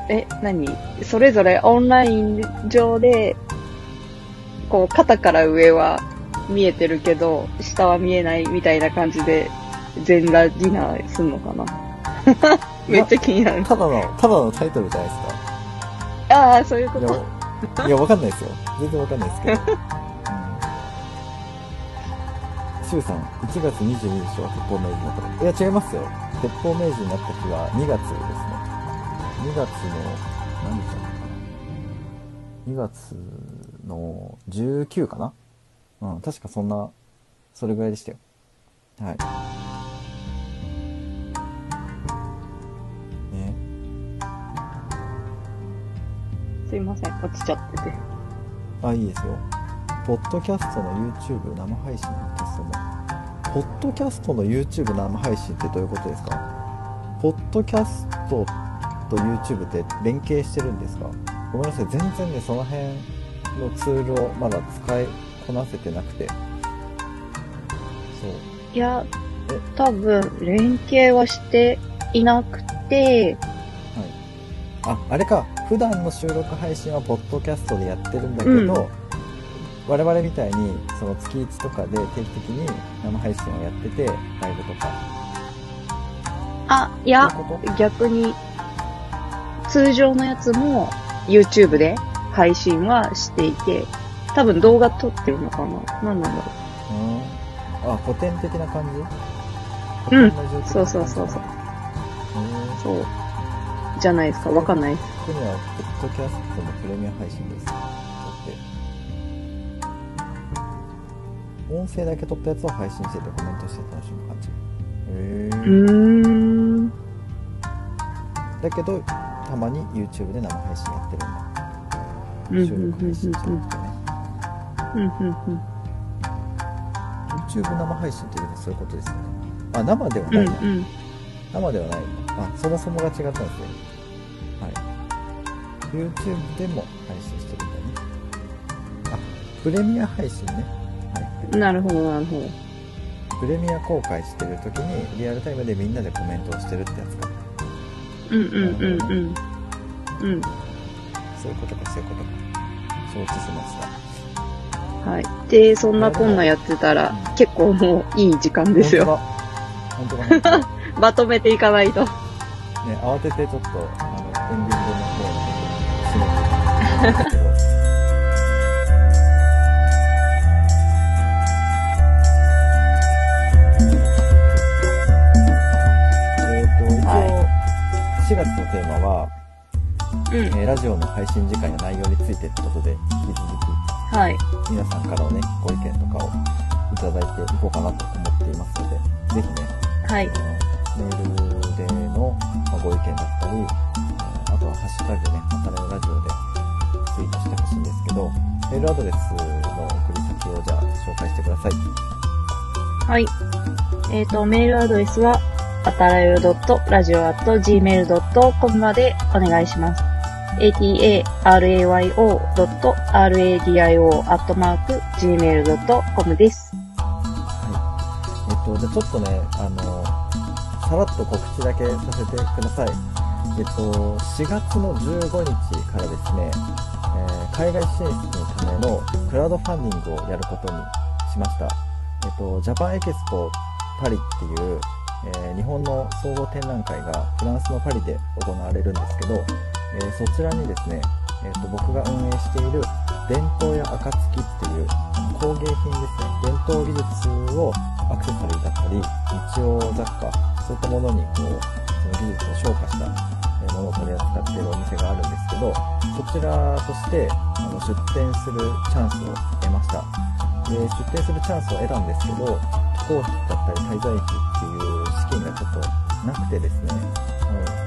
え、何？それぞれオンライン上で、こう、肩から上は見えてるけど、下は見えないみたいな感じで、全裸ディナーすんのかな めっちゃ気になる。ただの、ただのタイトルじゃないですか。ああ、そういうこと？、いや、わかんないですよ。全然わかんないですけど。うん。シュウさん、1月22日は鉄砲名人になったのいや、違いますよ。鉄砲名人になった日は2月ですね。2月の、何日だったかな。2月の19かな？うん、確かそんな、それぐらいでしたよ。はい。ね。すいません、落ちちゃってて。あ、いいですよ。ポッドキャストの YouTube 生配信のテストも。ポッドキャストの YouTube 生配信ってどういうことですか？ポッドキャストと YouTube って連携してるんですか？ごめんなさい。全然ね、その辺のツールをまだ使いこなせてなくて。そう。いやえ、多分、連携はしていなくて、はい。あ、あれか。普段の収録配信はポッドキャストでやってるんだけど、うん我々みたいにその月1とかで定期的に生配信をやってて、ライブとか。あ、いや、逆に、通常のやつも YouTube で配信はしていて、多分動画撮ってるのかな？何なんだろう？ん。あ、古典的な感じ？うんそうそうそうそう。そう。じゃないですか？わかんないです。ここには、ポッドキャストのプレミア配信です。だって。音声だけ撮ったやつを配信しててコメントして楽しむ感じ。へうー。だけど、たまに YouTube で生配信やってるんだ。収、録配信じゃなくてね。うん、うん、うん。YouTube 生配信っていうのはそういうことですよね。あ、生では、ないな。うん。生ではない。あ、そもそもが違ったんですね。はい。YouTube でも配信してるんだね。あ、プレミア配信ね。はいなるほど、なるほど。プレミア公開してる時にリアルタイムでみんなでコメントをしてるってやつかうんうんうんうん。うん。そういうことかそういうことか承知しましたはい。で、そんなこんなやってたら、結構もういい時間ですよ。本当だ まとめていかないと。ね慌ててちょっとあのエンディングの方に締めてたんですけどえっと一応、は4月のテーマは、うん。えーラジオの配信時間や内容についてってことで、引き続きはい。皆さんからのね、ご意見とかをいただいていこうかなと思っていますので、ぜひね、はい。あのメールでの、まあご意見だったり、えーあとはハッシュタグね、またねラジオでツイートしてほしいんですけど、メールアドレスの送り先をじゃあ紹介してください。はい。えっ、と、メールアドレスは、あたらよ .radio.gmail.com までお願いします。atarayo.radio.gmail.com です。はい。えっと、じゃあちょっとね、あの、さらっと告知だけさせてください。えっと、4月の15日からですね、えー海外進出のためのクラウドファンディングをやることにしました。えっと、ジャパンエキスポパリっていう、えー日本の総合展覧会がフランスのパリで行われるんですけど、えそちらにですね、えっと僕が運営している伝統や暁っていう工芸品ですね、伝統技術をアクセサリーだったり、日用雑貨、そういったものにこう、その技術を昇華したものを取り扱っているお店があるんですけど、そちらとしてあの出店するチャンスを得ました。で、出店するチャンスを得たんですけど、渡航費だったり滞在費っていう資金がちょっとなくてですね、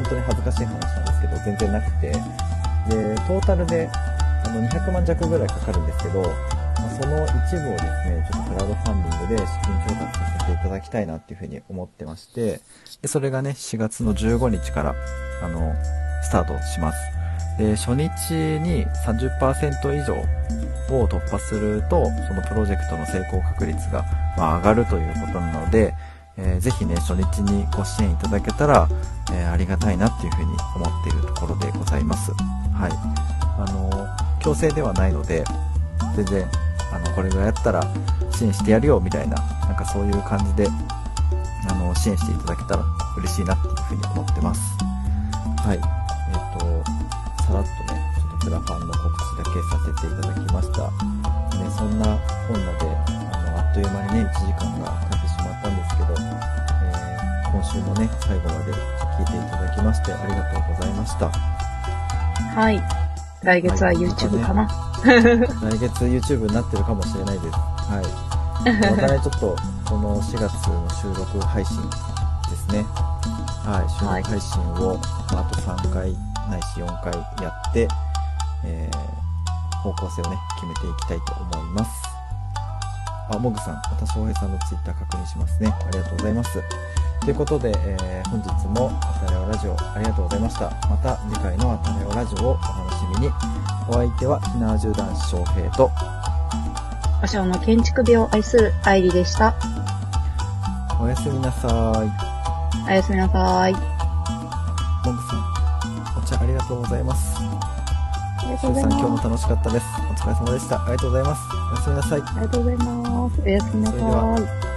本当に恥ずかしい話なんですけど、全然なくて、で、トータルであの200万弱ぐらいかかるんですけど、まあその一部をですね、ちょっとクラウドファンディングで資金調達させていただきたいなっていうふうに思ってまして、で、それがね、4月の15日から、あの、スタートします。で、初日に30%以上を突破すると、そのプロジェクトの成功確率が、まあ、上がるということなので、えーぜひね、初日にご支援いただけたら、えーありがたいなっていうふうに思っているところでございます。はい。あの、強制ではないので、全然、あの、これぐらいやったら支援してやるよ、みたいな、なんかそういう感じで、あの、支援していただけたら嬉しいなっていうふうに思ってます。はい。えっ、と、さらっとね、ちょっとクラファンの告知だけさせていただきました。ね、そんなこんなで、あの、あっという間にね、1時間がけど、えー今週もね、最後まで聞いていただきましてありがとうございました。はい。来月は YouTube かな？来月 YouTube になってるかもしれないです。はい。またね、ちょっと、この4月の収録配信ですね。はい、収録配信を、まあ、あと3回ないし4回やって、えー、方向性をね、決めていきたいと思います。あ、モグさん、また翔平さんの Twitter 確認しますね。ありがとうございます。ということで、えー本日もあたれおラジオありがとうございました。また次回のあたれおラジオをお楽しみに。お相手は、ひなわじゅう男子翔平と、和尚の建築美を愛する愛理でした。おやすみなさい。おやすみなさい。モグさん、お茶ありがとうございます。さん。今日も楽しかったです。お疲れ様でした。ありがとうございます。おやすみなさい。ありがとうございます。おやすみなそれではさい。